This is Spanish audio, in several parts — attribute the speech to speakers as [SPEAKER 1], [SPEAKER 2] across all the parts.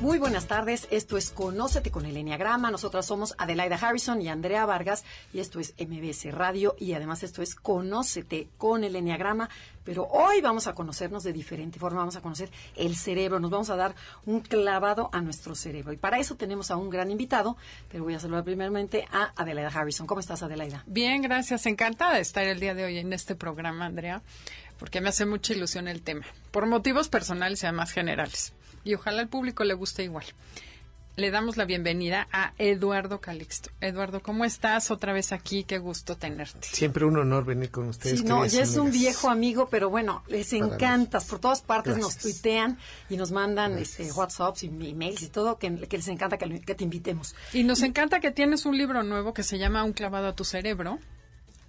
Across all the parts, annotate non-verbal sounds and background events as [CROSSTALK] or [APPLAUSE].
[SPEAKER 1] Muy buenas tardes, esto es Conócete con el Enneagrama. Nosotras somos Adelaida Harrison y Andrea Vargas y esto es MBS Radio y además esto es Conócete con el Enneagrama. Pero hoy vamos a conocernos de diferente forma, vamos a conocer el cerebro, nos vamos a dar un clavado a nuestro cerebro. Y para eso tenemos a un gran invitado, pero voy a saludar primeramente a Adelaida Harrison. ¿Cómo estás, Adelaida?
[SPEAKER 2] Bien, gracias. Encantada de estar el día de hoy en este programa, Andrea, porque me hace mucha ilusión el tema, por motivos personales y además generales y ojalá al público le guste igual. Le damos la bienvenida a Eduardo Calixto. Eduardo, ¿cómo estás? Otra vez aquí, qué gusto tenerte.
[SPEAKER 3] Siempre un honor venir con ustedes.
[SPEAKER 1] Sí, no, ya es un viejo amigo, pero bueno, les encantas. Por todas partes nos tuitean y nos mandan este, WhatsApps y emails y todo, que, les encanta que, que te invitemos.
[SPEAKER 2] Y nos encanta que tienes un libro nuevo que se llama Un clavado a tu cerebro.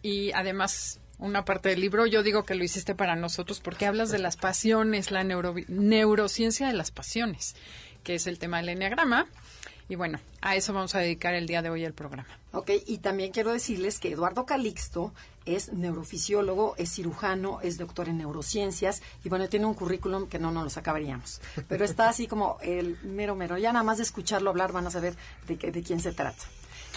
[SPEAKER 2] Y además una parte del libro. Yo digo que lo hiciste para nosotros porque hablas de las pasiones, la neurociencia de las pasiones, que es el tema del enneagrama. Y bueno, a eso vamos a dedicar el día de hoy el programa.
[SPEAKER 1] Ok, y también quiero decirles que Eduardo Calixto es neurofisiólogo, es cirujano, es doctor en neurociencias y bueno, tiene un currículum que no nos los acabaríamos. Pero está así como el mero mero. Ya nada más de escucharlo hablar van a saber de, de quién se trata.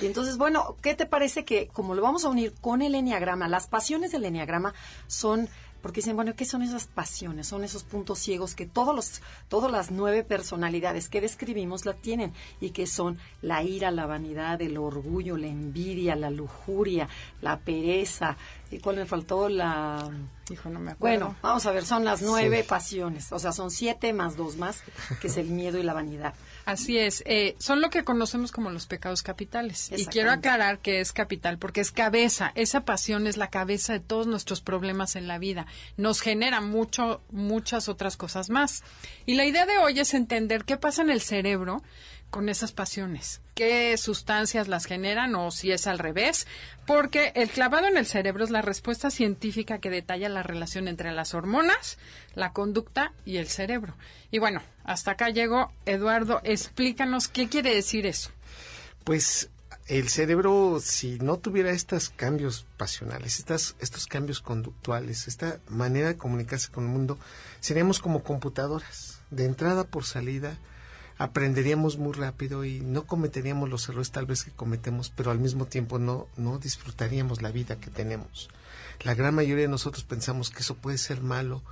[SPEAKER 1] Y entonces, bueno, ¿qué te parece que como lo vamos a unir con el enneagrama, las pasiones del enneagrama son porque dicen, bueno, ¿qué son esas pasiones? Son esos puntos ciegos que todos los, todas las nueve personalidades que describimos la tienen y que son la ira, la vanidad, el orgullo, la envidia, la lujuria, la pereza. ¿Y cuál me faltó? La...
[SPEAKER 2] Hijo, no me acuerdo.
[SPEAKER 1] Bueno, vamos a ver, son las nueve pasiones, o sea, son siete más dos más, que es el miedo y la vanidad.
[SPEAKER 2] Así es, eh, son lo que conocemos como los pecados capitales. Y quiero aclarar que es capital porque es cabeza, esa pasión es la cabeza de todos nuestros problemas en la vida. Nos genera mucho, muchas otras cosas más. Y la idea de hoy es entender qué pasa en el cerebro con esas pasiones? ¿Qué sustancias las generan o si es al revés? Porque el clavado en el cerebro es la respuesta científica que detalla la relación entre las hormonas, la conducta y el cerebro. Y bueno, hasta acá llegó. Eduardo, explícanos qué quiere decir eso.
[SPEAKER 3] Pues el cerebro, si no tuviera estos cambios pasionales, estas, estos cambios conductuales, esta manera de comunicarse con el mundo, seríamos como computadoras, de entrada por salida, aprenderíamos muy rápido y no cometeríamos los errores tal vez que cometemos, pero al mismo tiempo no, no disfrutaríamos la vida que tenemos. La gran mayoría de nosotros pensamos que eso puede ser malo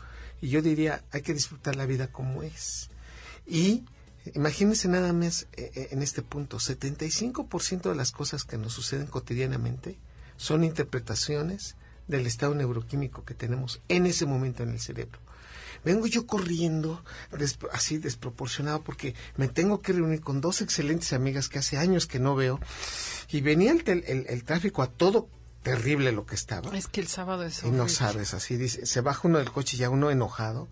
[SPEAKER 3] y yo diría hay que disfrutar la vida como es. Y imagínense nada más eh, eh, en este punto, 75% de las cosas que nos suceden cotidianamente son interpretaciones del estado neuroquímico que tenemos en ese momento en el cerebro. Vengo yo corriendo, así desproporcionado, porque me tengo que reunir con dos excelentes amigas que hace años que no veo. Y venía el, el, tráfico a todo terrible lo que estaba.
[SPEAKER 2] Es que el sábado es
[SPEAKER 3] Y no sabes, así dice, se baja uno del coche ya uno enojado.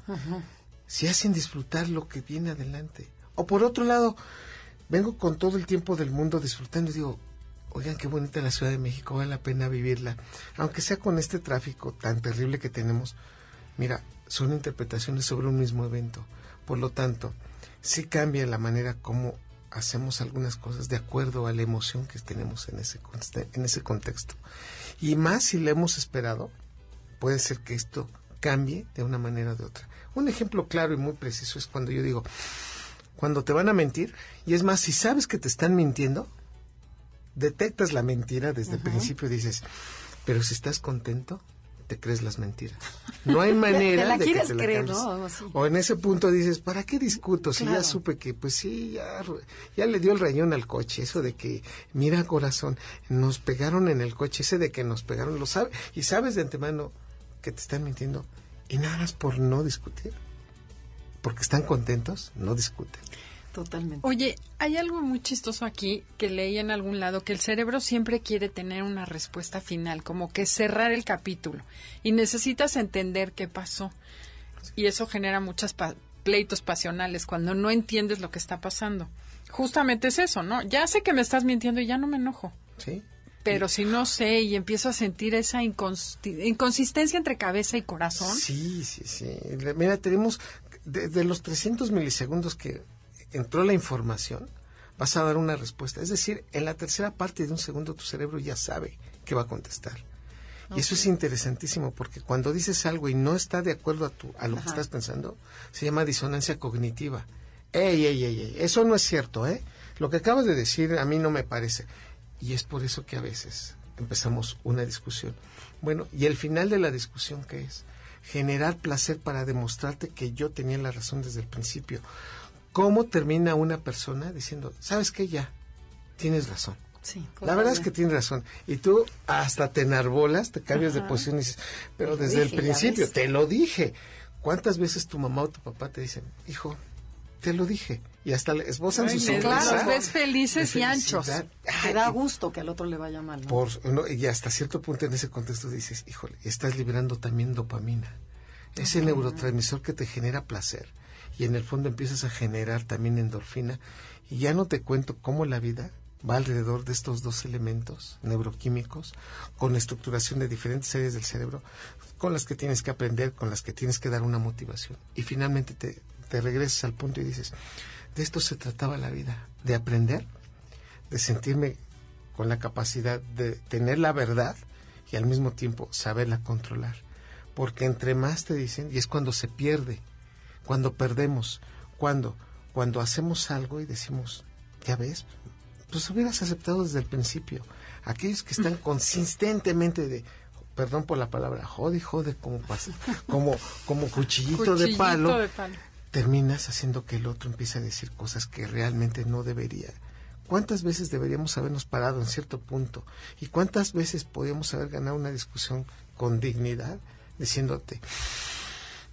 [SPEAKER 3] Se hacen disfrutar lo que viene adelante. O por otro lado, vengo con todo el tiempo del mundo disfrutando y digo, oigan, qué bonita la Ciudad de México, vale la pena vivirla. Aunque sea con este tráfico tan terrible que tenemos. Mira, son interpretaciones sobre un mismo evento. Por lo tanto, sí cambia la manera como hacemos algunas cosas de acuerdo a la emoción que tenemos en ese, en ese contexto. Y más si le hemos esperado, puede ser que esto cambie de una manera o de otra. Un ejemplo claro y muy preciso es cuando yo digo, cuando te van a mentir, y es más, si sabes que te están mintiendo, detectas la mentira desde el principio y dices, pero si estás contento, te crees las mentiras. No hay manera [LAUGHS] de que te la creer, O en ese punto dices, ¿para qué discuto? Si ya supe que, pues sí, ya, ya le dio el rayón al coche. Eso de que, mira corazón, nos pegaron en el coche. Ese de que nos pegaron, lo sabe. Y sabes de antemano que te están mintiendo. Y nada más por no discutir. Porque están contentos, no discuten.
[SPEAKER 1] Totalmente.
[SPEAKER 2] Oye, hay algo muy chistoso aquí que leí en algún lado, que el cerebro siempre quiere tener una respuesta final, como que cerrar el capítulo, y necesitas entender qué pasó. Y eso genera muchas pleitos pasionales, cuando no entiendes lo que está pasando. Justamente es eso, ¿no? Ya sé que me estás mintiendo y ya no me enojo.
[SPEAKER 3] Sí.
[SPEAKER 2] Pero si no sé y empiezo a sentir esa inconsistencia entre cabeza y corazón.
[SPEAKER 3] Sí, sí, sí. Mira, tenemos de, los 300 milisegundos que entró la información, vas a dar una respuesta. Es decir, en la tercera parte de un segundo tu cerebro ya sabe que va a contestar. Y eso es interesantísimo porque cuando dices algo y no está de acuerdo a, tu, a lo que estás pensando, se llama disonancia cognitiva. Ey, ey, ey, ey, eso no es cierto, ¿eh? Lo que acabas de decir a mí no me parece. Y es por eso que a veces empezamos una discusión. Bueno, y el final de la discusión, ¿qué es? Generar placer para demostrarte que yo tenía la razón desde el principio. ¿Cómo termina una persona diciendo, sabes qué, ya, tienes razón?
[SPEAKER 1] Sí,
[SPEAKER 3] la verdad es que tienes razón. Y tú hasta te enarbolas, te cambias de posición y dices, pero desde el principio, te lo dije. ¿Cuántas veces tu mamá o tu papá te dicen, hijo, te lo dije? Y hasta le esbozan sus
[SPEAKER 2] sonrisa. Los ves felices y anchos.
[SPEAKER 1] te da gusto que al otro le vaya mal.
[SPEAKER 3] y hasta cierto punto en ese contexto dices, híjole, estás liberando también dopamina. Ese neurotransmisor que te genera placer. Y en el fondo empiezas a generar también endorfina. Y ya no te cuento cómo la vida va alrededor de estos dos elementos neuroquímicos, con estructuración de diferentes áreas del cerebro, con las que tienes que aprender, con las que tienes que dar una motivación. Y finalmente te, regresas al punto y dices, de esto se trataba la vida, de aprender, de sentirme con la capacidad de tener la verdad y al mismo tiempo saberla controlar. Porque entre más te dicen, y es cuando se pierde, cuando perdemos, cuando, cuando hacemos algo y decimos, ya ves, pues hubieras aceptado desde el principio. Aquellos que están [LAUGHS] consistentemente de, perdón por la palabra, jode, jode, como, como, como cuchillito, de, palo, terminas haciendo que el otro empiece a decir cosas que realmente no debería. ¿Cuántas veces deberíamos habernos parado en cierto punto? ¿Y cuántas veces podríamos haber ganado una discusión con dignidad diciéndote,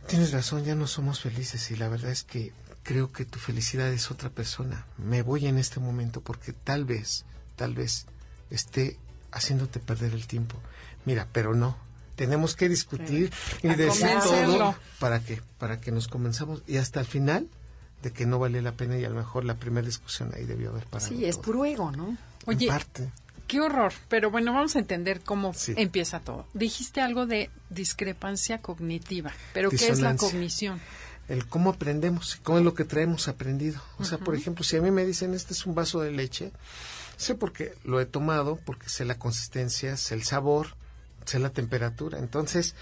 [SPEAKER 3] tienes razón, ya no somos felices y la verdad es que creo que tu felicidad es otra persona. Me voy en este momento porque tal vez, tal vez esté haciéndote perder el tiempo. Mira, pero no. Tenemos que discutir y decir todo para que para que nos comenzamos y hasta el final de que no vale la pena y a lo mejor la primera discusión ahí debió haber parado.
[SPEAKER 1] Sí, es puro ego, ¿no?
[SPEAKER 2] Oye, qué horror. Pero bueno, vamos a entender cómo empieza todo. Dijiste algo de discrepancia cognitiva, pero ¿qué es la cognición?
[SPEAKER 3] el cómo aprendemos, cómo es lo que traemos aprendido. O sea, por ejemplo, si a mí me dicen, este es un vaso de leche, sé porque lo he tomado, porque sé la consistencia, sé el sabor, sé la temperatura. Entonces,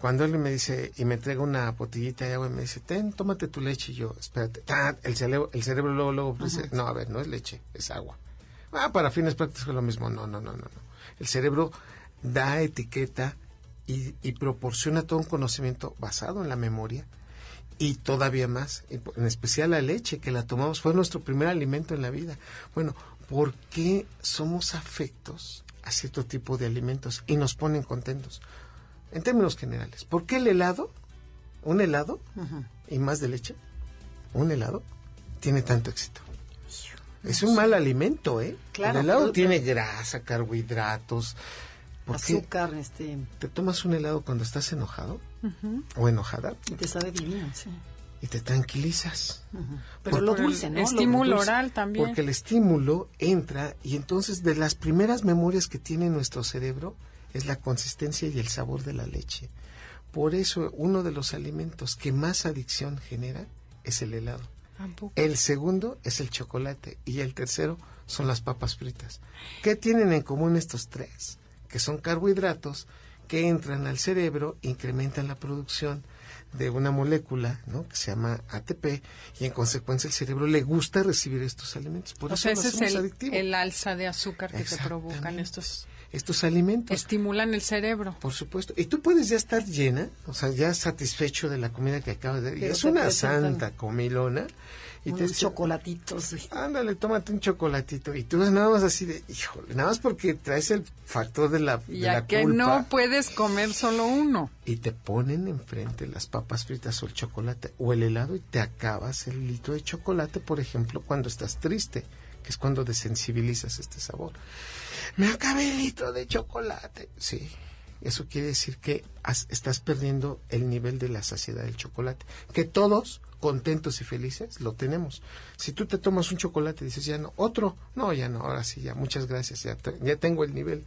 [SPEAKER 3] cuando él me dice y me entrega una botellita de agua y me dice, ten, tómate tu leche, y yo, espérate, el cerebro, el cerebro luego, luego dice, no, a ver, no es leche, es agua. Ah, para fines prácticos es lo mismo. No, no, no, no, no. El cerebro da etiqueta y, y proporciona todo un conocimiento basado en la memoria y todavía más, en especial la leche que la tomamos, fue nuestro primer alimento en la vida. Bueno, ¿por qué somos afectos a cierto tipo de alimentos y nos ponen contentos? En términos generales, ¿por qué el helado, un helado y más de leche, un helado, tiene tanto éxito? Es un mal alimento, ¿eh?
[SPEAKER 1] Claro,
[SPEAKER 3] el helado tiene grasa, carbohidratos,
[SPEAKER 1] azúcar, este...
[SPEAKER 3] ¿Te tomas un helado cuando estás enojado o enojada?
[SPEAKER 1] Y te sabe bien, sí.
[SPEAKER 3] Y te tranquilizas.
[SPEAKER 1] Pero lo dulce, ¿no?
[SPEAKER 2] estímulo oral también.
[SPEAKER 3] Porque el estímulo entra y entonces de las primeras memorias que tiene nuestro cerebro es la consistencia y el sabor de la leche. Por eso uno de los alimentos que más adicción genera es el helado. El segundo es el chocolate y el tercero son las papas fritas. ¿Qué tienen en común estos tres? que son carbohidratos que entran al cerebro, incrementan la producción de una molécula ¿no? que se llama ATP y en consecuencia el cerebro le gusta recibir estos alimentos. Por eso
[SPEAKER 2] ese es el, el, alza de azúcar que te provocan estos
[SPEAKER 3] estos alimentos.
[SPEAKER 2] Estimulan el cerebro.
[SPEAKER 3] Por supuesto. Y tú puedes ya estar llena, o sea, ya satisfecho de la comida que acabas de... es una santa comilona
[SPEAKER 1] y te chocolatitos.
[SPEAKER 3] Ándale, tómate un chocolatito. Y tú nada más así de, híjole, nada más porque traes el factor de la,
[SPEAKER 2] ya que no puedes comer solo uno.
[SPEAKER 3] Y te ponen enfrente las papas fritas o el chocolate o el helado y te acabas el litro de chocolate, por ejemplo, cuando estás triste, que es cuando desensibilizas este sabor. Me acabé el litro de chocolate. Sí, eso quiere decir que estás perdiendo el nivel de la saciedad del chocolate, que todos contentos y felices, lo tenemos. Si tú te tomas un chocolate y dices, ya no, otro, no, ya no, ahora sí, ya, muchas gracias, ya, ya tengo el nivel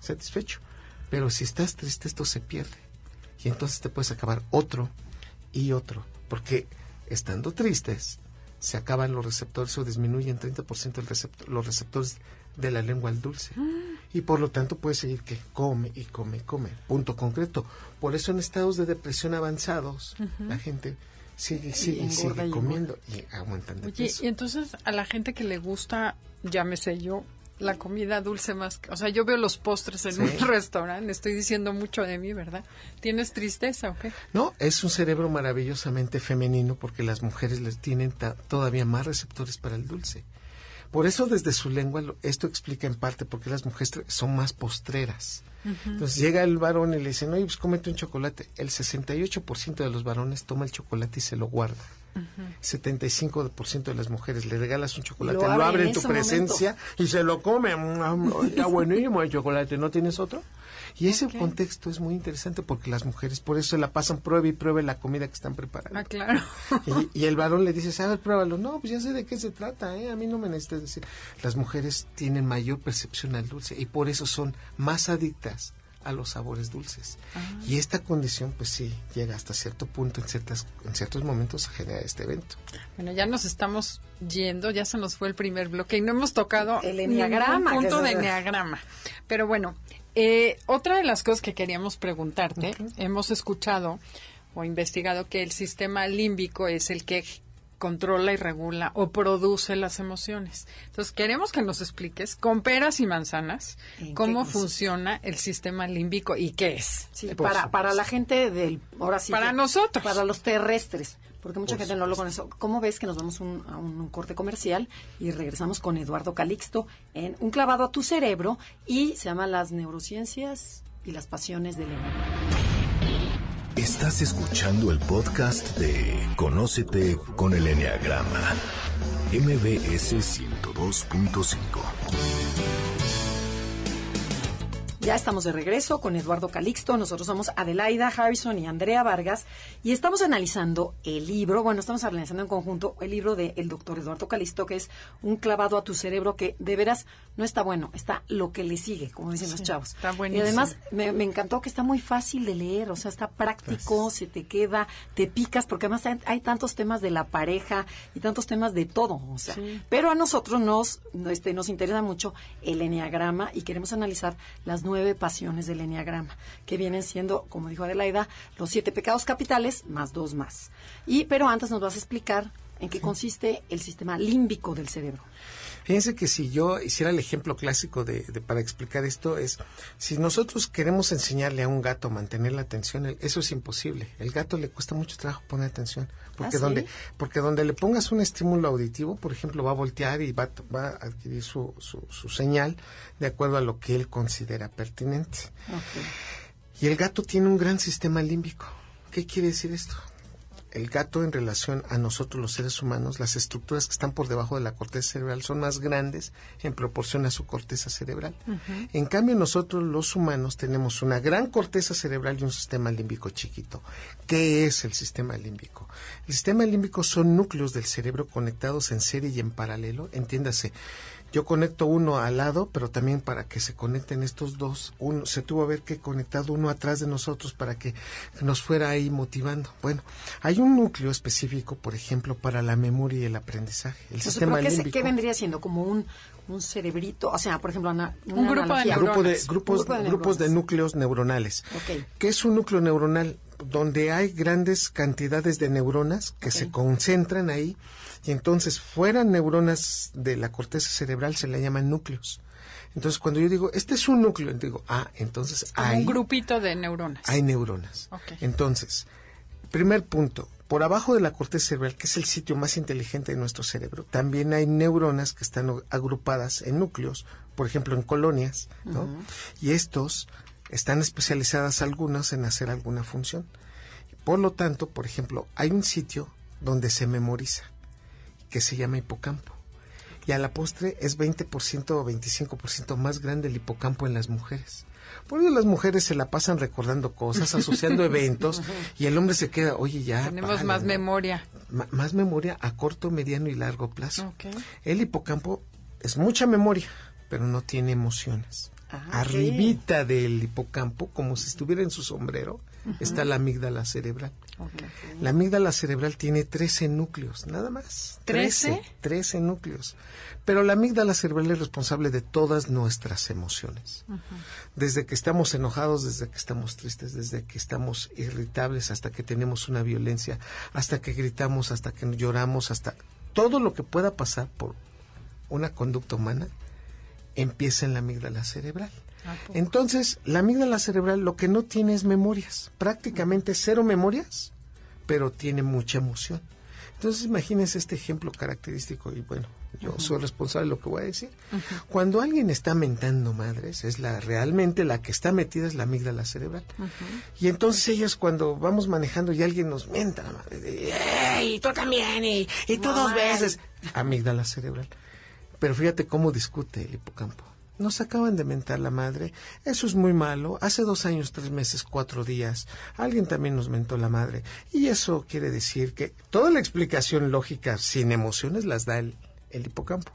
[SPEAKER 3] satisfecho. Pero si estás triste, esto se pierde. Y entonces te puedes acabar otro y otro. Porque estando tristes, se acaban los receptores o disminuyen 30% el receptor, los receptores de la lengua al dulce. Y por lo tanto puedes seguir que come y come y come. Punto concreto. Por eso en estados de depresión avanzados, la gente sigue, sigue, sigue comiendo y aumentando de
[SPEAKER 2] Oye, y entonces a la gente que le gusta, llámese yo, la comida dulce más. O sea, yo veo los postres en un [LAUGHS] restaurante, estoy diciendo mucho de mí, ¿verdad? ¿Tienes tristeza o qué?
[SPEAKER 3] No, es un cerebro maravillosamente femenino porque las mujeres les tienen todavía más receptores para el dulce. Por eso desde su lengua esto explica en parte por qué las mujeres son más postreras. Entonces llega el varón y le dice, no, pues cómete un chocolate. El 68% de los varones toma el chocolate y se lo guarda. 75% de las mujeres le regalas un chocolate, lo, abre en tu presencia y se lo come. Está buenísimo el chocolate, ¿no tienes otro? Y ese contexto es muy interesante porque las mujeres por eso se la pasan prueba y prueba la comida que están preparando.
[SPEAKER 2] Ah, claro.
[SPEAKER 3] y, el varón le dice, a ver, pruébalo. No, pues ya sé de qué se trata, ¿eh? A mí no me necesitas decir. Las mujeres tienen mayor percepción al dulce y por eso son más adictas a los sabores dulces. Ah. Y esta condición, pues sí, llega hasta cierto punto, en, ciertas, en ciertos momentos, a generar este evento.
[SPEAKER 2] Bueno, ya nos estamos yendo, ya se nos fue el primer bloque y no hemos tocado
[SPEAKER 1] el enneagrama.
[SPEAKER 2] punto de enneagrama. Pero bueno, eh, otra de las cosas que queríamos preguntarte, hemos escuchado o investigado que el sistema límbico es el que controla y regula o produce las emociones. Entonces, queremos que nos expliques con peras y manzanas cómo funciona el sistema límbico y qué es.
[SPEAKER 1] Sí, para, para la gente del... Ahora sí.
[SPEAKER 2] Para nosotros.
[SPEAKER 1] Para los terrestres. Porque mucha gente no lo conoce. ¿Cómo ves que nos vamos a un corte comercial y regresamos con Eduardo Calixto en Un clavado a tu cerebro y se llama Las neurociencias y las pasiones del enemigo?
[SPEAKER 4] Estás escuchando el podcast de Conócete con el Enneagrama, MBS 102.5.
[SPEAKER 1] Ya estamos de regreso con Eduardo Calixto. Nosotros somos Adelaida Harrison y Andrea Vargas y estamos analizando el libro, bueno, estamos analizando en conjunto el libro del doctor Eduardo Calixto, que es Un clavado a tu cerebro, que de veras no está bueno, está lo que le sigue, como dicen los chavos.
[SPEAKER 2] Está
[SPEAKER 1] Y además me, encantó que está muy fácil de leer, o sea, está práctico, se te queda, te picas, porque además hay, tantos temas de la pareja y tantos temas de todo, o sea. Pero a nosotros nos, este, nos interesa mucho el enneagrama y queremos analizar las nuevas nueve pasiones del Enneagrama, que vienen siendo, como dijo Adelaida, los siete pecados capitales más dos más. Y, pero antes nos vas a explicar en qué consiste el sistema límbico del cerebro.
[SPEAKER 3] Fíjense que si yo hiciera el ejemplo clásico de, para explicar esto es, si nosotros queremos enseñarle a un gato a mantener la atención, eso es imposible. El gato le cuesta mucho trabajo poner atención, porque ¿Ah, donde porque donde le pongas un estímulo auditivo, por ejemplo, va a voltear y va, va a adquirir su, su, señal de acuerdo a lo que él considera pertinente. Y el gato tiene un gran sistema límbico. ¿Qué quiere decir esto? El gato en relación a nosotros los seres humanos, las estructuras que están por debajo de la corteza cerebral son más grandes en proporción a su corteza cerebral. En cambio, nosotros los humanos tenemos una gran corteza cerebral y un sistema límbico chiquito. ¿Qué es el sistema límbico? El sistema límbico son núcleos del cerebro conectados en serie y en paralelo, entiéndase yo conecto uno al lado, pero también para que se conecten estos dos, uno, se tuvo que ver que conectado uno atrás de nosotros para que nos fuera ahí motivando. Bueno, hay un núcleo específico, por ejemplo, para la memoria y el aprendizaje. El sistema límbico.
[SPEAKER 1] ¿Qué vendría siendo? Como un, un cerebrito, o sea, por ejemplo, una,
[SPEAKER 2] un grupo de,
[SPEAKER 3] grupo de, grupos, grupos de núcleos neuronales. ¿Qué es un núcleo neuronal? Donde hay grandes cantidades de neuronas que se concentran ahí y entonces fuera neuronas de la corteza cerebral se le llaman núcleos. Entonces, cuando yo digo, este es un núcleo, digo, ah, entonces hay...
[SPEAKER 2] Un grupito de neuronas.
[SPEAKER 3] Hay neuronas. Entonces, primer punto, por abajo de la corteza cerebral, que es el sitio más inteligente de nuestro cerebro, también hay neuronas que están agrupadas en núcleos, por ejemplo, en colonias, ¿no? Y estos están especializadas algunas en hacer alguna función. Por lo tanto, por ejemplo, hay un sitio donde se memoriza que se llama hipocampo. Y a la postre es 20% o 25% más grande el hipocampo en las mujeres. Por eso las mujeres se la pasan recordando cosas, asociando [LAUGHS] eventos, y el hombre se queda, oye, ya.
[SPEAKER 2] Tenemos más memoria.
[SPEAKER 3] más memoria a corto, mediano y largo plazo. El hipocampo es mucha memoria, pero no tiene emociones. Ah, Arribita del hipocampo, como si estuviera en su sombrero, está la amígdala cerebral. La amígdala cerebral tiene 13 núcleos, nada más.
[SPEAKER 2] ¿13?
[SPEAKER 3] 13 núcleos. Pero la amígdala cerebral es responsable de todas nuestras emociones. Desde que estamos enojados, desde que estamos tristes, desde que estamos irritables, hasta que tenemos una violencia, hasta que gritamos, hasta que lloramos, hasta todo lo que pueda pasar por una conducta humana empieza en la amígdala cerebral. Entonces, la amígdala cerebral lo que no tiene es memorias, prácticamente cero memorias, pero tiene mucha emoción. Entonces, imagínense este ejemplo característico y bueno, yo soy responsable de lo que voy a decir. Cuando alguien está mentando madres, es la realmente la que está metida es la amígdala cerebral. Y entonces ellos cuando vamos manejando y alguien nos mienta ¡Ey, tú también! Y, y tú dos veces. Amígdala cerebral. Pero fíjate cómo discute el hipocampo. Nos acaban de mentar la madre. Eso es muy malo. Hace dos años, tres meses, cuatro días, alguien también nos mentó la madre. Y eso quiere decir que toda la explicación lógica sin emociones las da el, el hipocampo.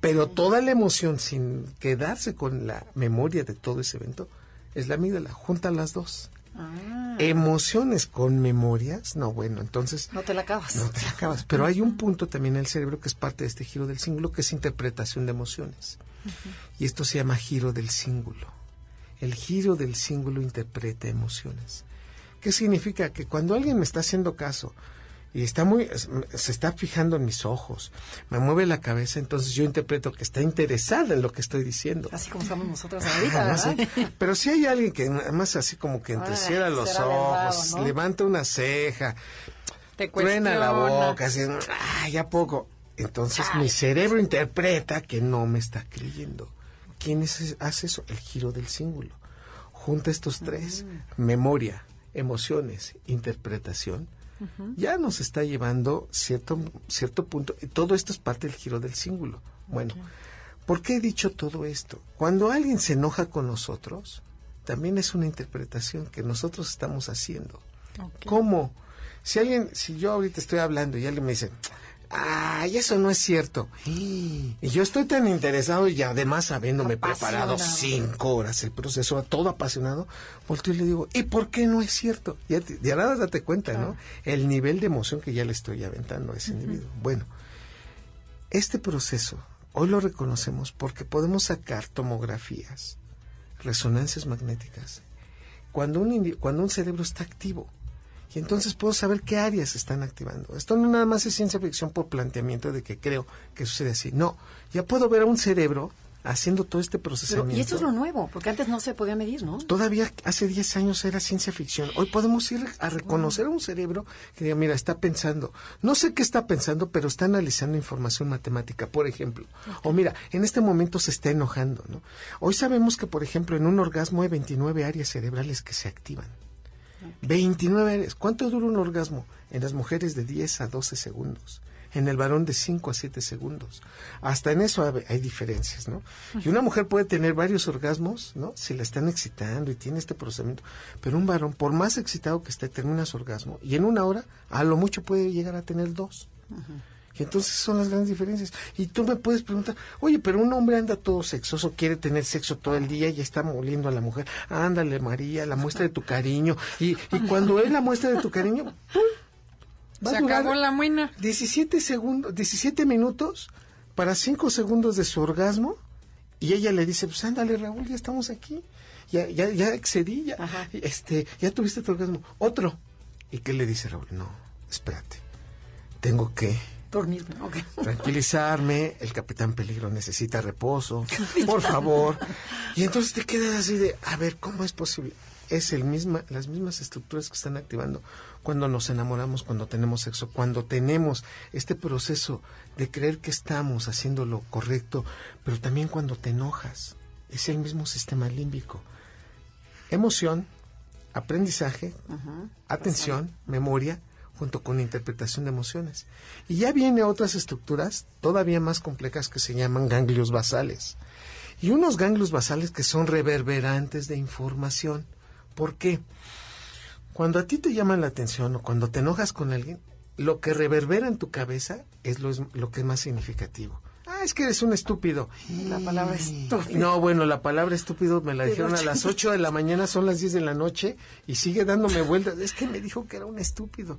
[SPEAKER 3] Pero toda la emoción sin quedarse con la memoria de todo ese evento es la amígdala. Junta las dos. Ah. Emociones con memorias, no, bueno, entonces...
[SPEAKER 1] No te la acabas.
[SPEAKER 3] No te la acabas. Pero hay un punto también en el cerebro que es parte de este giro del símbolo, que es interpretación de emociones. Y esto se llama giro del símbolo. El giro del símbolo interpreta emociones. ¿Qué significa? Que cuando alguien me está haciendo caso y está muy, se está fijando en mis ojos, me mueve la cabeza, entonces yo interpreto que está interesada en lo que estoy diciendo.
[SPEAKER 1] Así como estamos nosotros ahorita,
[SPEAKER 3] Pero si hay alguien que además así como que entrecierra los ojos, levanta una ceja,
[SPEAKER 2] te truena
[SPEAKER 3] la boca, así, ah, ya poco. Entonces mi cerebro interpreta que no me está creyendo. ¿Quién hace eso? El giro del símbolo. Junta estos tres, mm. memoria, emociones, interpretación, ya nos está llevando cierto, cierto punto. Todo esto es parte del giro del símbolo. Bueno, ¿por qué he dicho todo esto? Cuando alguien se enoja con nosotros, también es una interpretación que nosotros estamos haciendo. ¿Cómo? Si alguien, si yo ahorita estoy hablando y alguien me dice, Ay, eso no es cierto. Y yo estoy tan interesado y además habiéndome preparado cinco horas el proceso, todo apasionado, volteo y le digo, ¿y por qué no es cierto? Ya, ya nada date cuenta, ¿no? El nivel de emoción que ya le estoy aventando a ese individuo. Bueno, este proceso hoy lo reconocemos porque podemos sacar tomografías, resonancias magnéticas, cuando un, cuando un cerebro está activo y entonces puedo saber qué áreas están activando. Esto no nada más es ciencia ficción por planteamiento de que creo que sucede así. No, ya puedo ver a un cerebro haciendo todo este procesamiento.
[SPEAKER 1] y eso es lo nuevo, porque antes no se podía medir, ¿no?
[SPEAKER 3] Todavía hace 10 años era ciencia ficción. Hoy podemos ir a reconocer a un cerebro que diga, mira, está pensando. No sé qué está pensando, pero está analizando información matemática, por ejemplo. O mira, en este momento se está enojando, ¿no? Hoy sabemos que, por ejemplo, en un orgasmo hay 29 áreas cerebrales que se activan. 29 áreas. ¿Cuánto dura un orgasmo? En las mujeres de 10 a 12 segundos. En el varón de 5 a 7 segundos. Hasta en eso hay diferencias, ¿no? Y una mujer puede tener varios orgasmos, ¿no? Si la están excitando y tiene este procedimiento. Pero un varón, por más excitado que esté, termina su orgasmo. Y en una hora, a lo mucho puede llegar a tener dos. Y entonces son las grandes diferencias. Y tú me puedes preguntar, oye, pero un hombre anda todo sexoso, quiere tener sexo todo el día y está moliendo a la mujer. Ándale, María, la muestra de tu cariño. Y, y cuando es la muestra de tu cariño, ¡pum!
[SPEAKER 2] Se acabó la muina.
[SPEAKER 3] 17 segundos, 17 minutos para 5 segundos de su orgasmo. Y ella le dice, pues ándale, Raúl, ya estamos aquí. Ya, ya, ya excedí, ya, este, ya tuviste tu orgasmo. Otro. ¿Y qué le dice Raúl? No, espérate. Tengo que
[SPEAKER 1] Dormirme,
[SPEAKER 3] Tranquilizarme, el capitán peligro necesita reposo, [LAUGHS] por favor. Y entonces te quedas así de, a ver, ¿cómo es posible? Es el misma, las mismas estructuras que están activando cuando nos enamoramos, cuando tenemos sexo, cuando tenemos este proceso de creer que estamos haciendo lo correcto, pero también cuando te enojas. Es el mismo sistema límbico. Emoción, aprendizaje, atención, memoria junto con interpretación de emociones. Y ya viene otras estructuras todavía más complejas que se llaman ganglios basales. y unos ganglios basales que son reverberantes de información. ¿Por qué? Cuando a ti te llaman la atención o cuando te enojas con alguien, lo que reverbera en tu cabeza es lo, lo que es más significativo. Ah, es que eres un estúpido.
[SPEAKER 1] La palabra estúpido.
[SPEAKER 3] No, bueno, la palabra estúpido me la dijeron a las 8 de la mañana, son las 10 de la noche y sigue dándome vueltas. Es que me dijo que era un estúpido.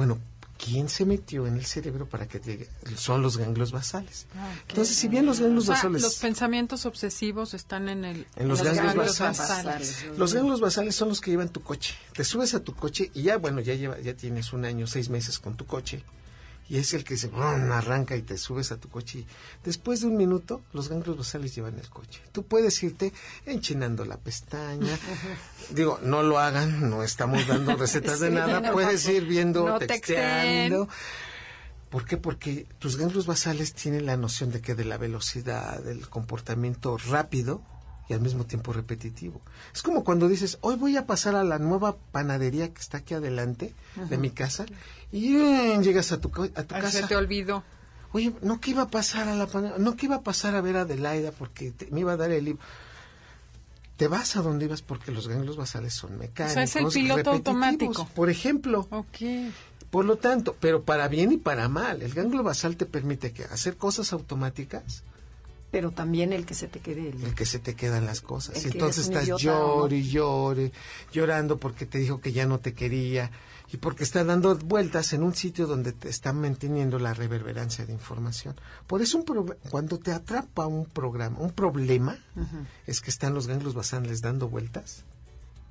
[SPEAKER 3] Bueno, ¿quién se metió en el cerebro para que llegue? Son los ganglios basales.
[SPEAKER 2] Ah,
[SPEAKER 3] Entonces, si bien los ganglios
[SPEAKER 2] O sea,
[SPEAKER 3] basales...
[SPEAKER 2] los pensamientos obsesivos están en el
[SPEAKER 3] En los
[SPEAKER 1] Los
[SPEAKER 3] ganglios
[SPEAKER 1] ganglios
[SPEAKER 3] basales.
[SPEAKER 1] basales.
[SPEAKER 3] Los ganglios basales son los que llevan tu coche. Te subes a tu coche y ya, bueno, ya lleva, ya tienes un año, seis meses con tu coche. Y es el que se brum, arranca y te subes a tu coche. Y después de un minuto, los ganglios basales llevan el coche. Tú puedes irte enchinando la pestaña. [LAUGHS] Digo, no lo hagan, no estamos dando recetas de [LAUGHS] nada.
[SPEAKER 1] no,
[SPEAKER 3] Puedes ir viendo,
[SPEAKER 2] No
[SPEAKER 3] texteando. ¿Por qué? Porque tus ganglios basales tienen la noción de que de la velocidad, del comportamiento rápido y al mismo tiempo repetitivo. Es como cuando dices, hoy voy a pasar a la nueva panadería que está aquí adelante de mi casa y llegas a tu, a tu
[SPEAKER 2] Ay, se
[SPEAKER 3] casa.
[SPEAKER 2] te olvidó.
[SPEAKER 3] Oye, no que iba a pasar a la no que iba a pasar a ver a Adelaida porque te- me iba a dar el libro. Te vas a donde ibas porque los ganglios basales son mecánicos.
[SPEAKER 2] es el piloto
[SPEAKER 3] repetitivos.
[SPEAKER 2] automático.
[SPEAKER 3] Por ejemplo,
[SPEAKER 2] Ok.
[SPEAKER 3] por lo tanto, pero para bien y para mal, el ganglio basal te permite que hacer cosas automáticas,
[SPEAKER 1] Pero también el que se te quede
[SPEAKER 3] el
[SPEAKER 1] el...
[SPEAKER 3] que se te quedan las cosas. Y entonces estás
[SPEAKER 1] ¿o
[SPEAKER 3] llore y llore, llorando porque te dijo que ya no te quería y porque está dando vueltas en un sitio donde te están manteniendo la reverberancia de información. Por eso un pro- cuando te atrapa un programa, un problema, es que están los ganglios basales dando vueltas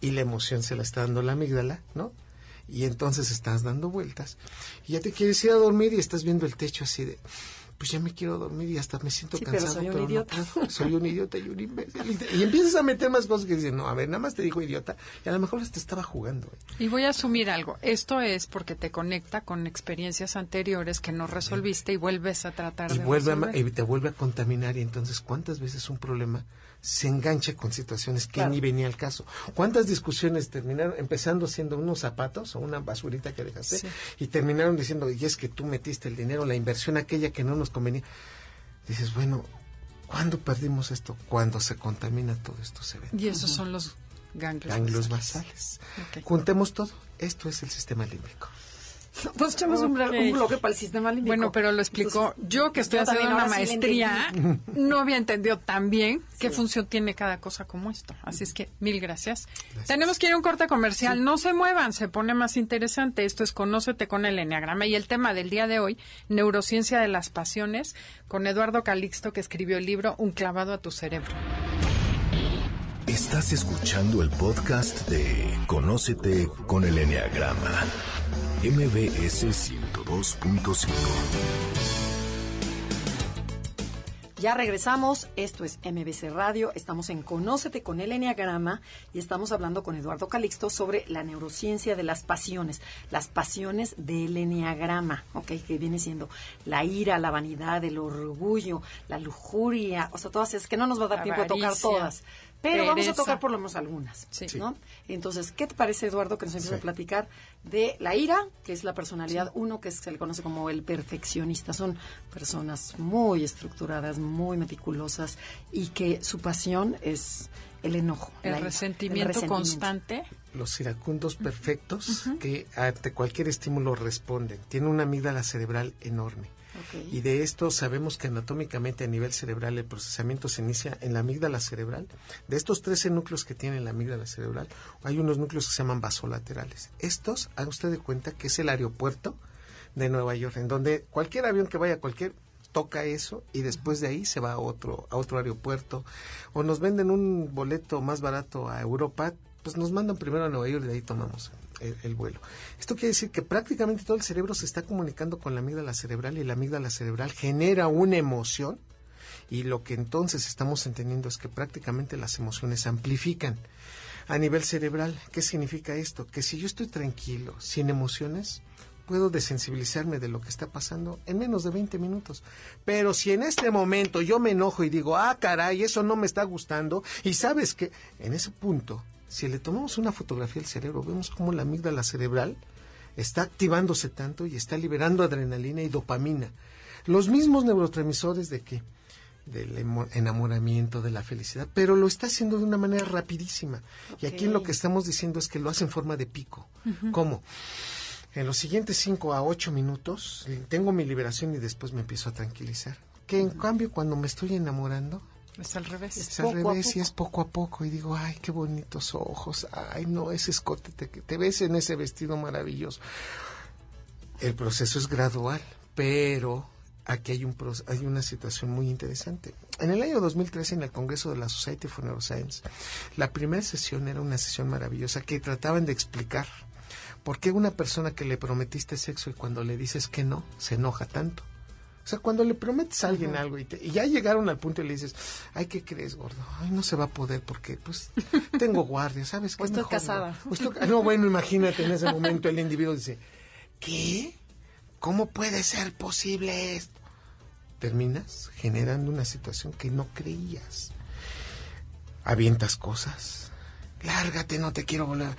[SPEAKER 3] y la emoción se la está dando la amígdala, ¿no? Y entonces estás dando vueltas y ya te quieres ir a dormir y estás viendo el techo así de, pues ya me quiero dormir y hasta me siento
[SPEAKER 1] Sí, pero
[SPEAKER 3] cansado.
[SPEAKER 1] soy un
[SPEAKER 3] no
[SPEAKER 1] idiota.
[SPEAKER 3] puedo. [LAUGHS] soy un idiota y un imbécil. Y empiezas a meter más cosas que dicen, no, a ver, nada más te dijo idiota y a lo mejor te estaba jugando. ¿eh?
[SPEAKER 2] Y voy a asumir algo. Esto es porque te conecta con experiencias anteriores que no resolviste y vuelves a tratar
[SPEAKER 3] Y,
[SPEAKER 2] de
[SPEAKER 3] vuelve a ma-
[SPEAKER 2] resolver.
[SPEAKER 3] y te vuelve a contaminar y entonces cuántas veces un problema se engancha con situaciones que
[SPEAKER 1] Claro.
[SPEAKER 3] ni venía al caso. ¿Cuántas discusiones terminaron empezando siendo unos zapatos o una basurita que dejaste
[SPEAKER 2] Sí.
[SPEAKER 3] y terminaron diciendo, y es que tú metiste el dinero, la inversión aquella que no nos convenía? Dices, bueno, ¿cuándo perdimos esto? Cuando se contamina todo esto se ve.
[SPEAKER 2] Y esos son los ganglios.
[SPEAKER 3] Ganglios
[SPEAKER 2] basales.
[SPEAKER 3] Juntemos todo. Esto es el sistema límbico.
[SPEAKER 1] Entonces echamos un, blo-
[SPEAKER 2] Ok.
[SPEAKER 1] un bloque para el sistema límbico.
[SPEAKER 2] Bueno, pero lo explicó.
[SPEAKER 1] Entonces,
[SPEAKER 2] yo que estoy
[SPEAKER 1] yo
[SPEAKER 2] haciendo una
[SPEAKER 1] sí
[SPEAKER 2] maestría, no había entendido tan bien qué función tiene cada cosa como esto. Así es que mil gracias. Tenemos que ir a un corte comercial. No se muevan, se pone más interesante. Esto es Conócete con el Enneagrama. Y el tema del día de hoy, Neurociencia de las Pasiones, con Eduardo Calixto, que escribió el libro Un clavado a tu cerebro.
[SPEAKER 4] Estás escuchando el podcast de Conócete con el Enneagrama. MBS 102.5.
[SPEAKER 1] Ya regresamos, esto es MBC Radio, estamos en Conócete con el Enneagrama y estamos hablando con Eduardo Calixto sobre la neurociencia de las pasiones, las pasiones del Enneagrama, ¿ok? Que viene siendo la ira, la vanidad, el orgullo, la lujuria, o sea, todas esas que no nos va a dar tiempo a tocar todas. Pero vamos a tocar por lo menos algunas,
[SPEAKER 2] Sí.
[SPEAKER 1] ¿no? Entonces, ¿qué te parece, Eduardo, que nos empieza
[SPEAKER 3] Sí.
[SPEAKER 1] a platicar de la ira, que es la personalidad uno, que se le conoce como el perfeccionista? Son personas muy estructuradas, muy meticulosas y que su pasión es el enojo,
[SPEAKER 2] El
[SPEAKER 1] la ira,
[SPEAKER 2] resentimiento, constante.
[SPEAKER 3] Los iracundos perfectos que ante cualquier estímulo responden. Tienen una amígdala cerebral enorme. Y de esto sabemos que anatómicamente a nivel cerebral el procesamiento se inicia en la amígdala cerebral. De estos 13 núcleos que tiene la amígdala cerebral, hay unos núcleos que se llaman vasolaterales. Estos, haga usted de cuenta que es el aeropuerto de Nueva York, en donde cualquier avión que vaya cualquier toca eso y después de ahí se va a otro a otro aeropuerto o nos venden un boleto más barato a Europa pues nos mandan primero a Nueva York y de ahí tomamos el, el vuelo. Esto quiere decir que prácticamente todo el cerebro se está comunicando con la amígdala cerebral y la amígdala cerebral genera una emoción y lo que entonces estamos entendiendo es que prácticamente las emociones se amplifican a nivel cerebral. ¿Qué significa esto? Que si yo estoy tranquilo, sin emociones, puedo desensibilizarme de lo que está pasando en menos de 20 minutos. Pero si en este momento yo me enojo y digo, ah, caray, eso no me está gustando, y sabes que en ese punto, si le tomamos una fotografía al cerebro, vemos cómo la amígdala cerebral está activándose tanto y está liberando adrenalina y dopamina. Los mismos neurotransmisores de qué? del enamoramiento, de la felicidad, pero lo está haciendo de una manera rapidísima. Y aquí lo que estamos diciendo es que lo hace en forma de pico. ¿Cómo? En los siguientes cinco a ocho minutos tengo mi liberación y después me empiezo a tranquilizar. Que en cambio cuando me estoy enamorando,
[SPEAKER 2] es al revés.
[SPEAKER 3] Es, al revés y es poco a poco. Y digo, ay, qué bonitos ojos. Ay, no, ese escote, te, te ves en ese vestido maravilloso. El proceso es gradual, pero aquí hay, un, hay una situación muy interesante. En el año 2013, en el Congreso de la Society for Neuroscience, la primera sesión era una sesión maravillosa que trataban de explicar por qué una persona que le prometiste sexo y cuando le dices que no, se enoja tanto. O sea, cuando le prometes a alguien algo y, ya llegaron al punto y le dices, ay, ¿qué crees, gordo? Ay, no se va a poder porque, pues, [LAUGHS] tengo guardia, ¿sabes qué?
[SPEAKER 1] O estoy casada.
[SPEAKER 3] no, bueno, imagínate, en ese momento el individuo dice, ¿qué? ¿Cómo puede ser posible esto? Terminas generando una situación que no creías. Avientas cosas. Lárgate, no te quiero volver.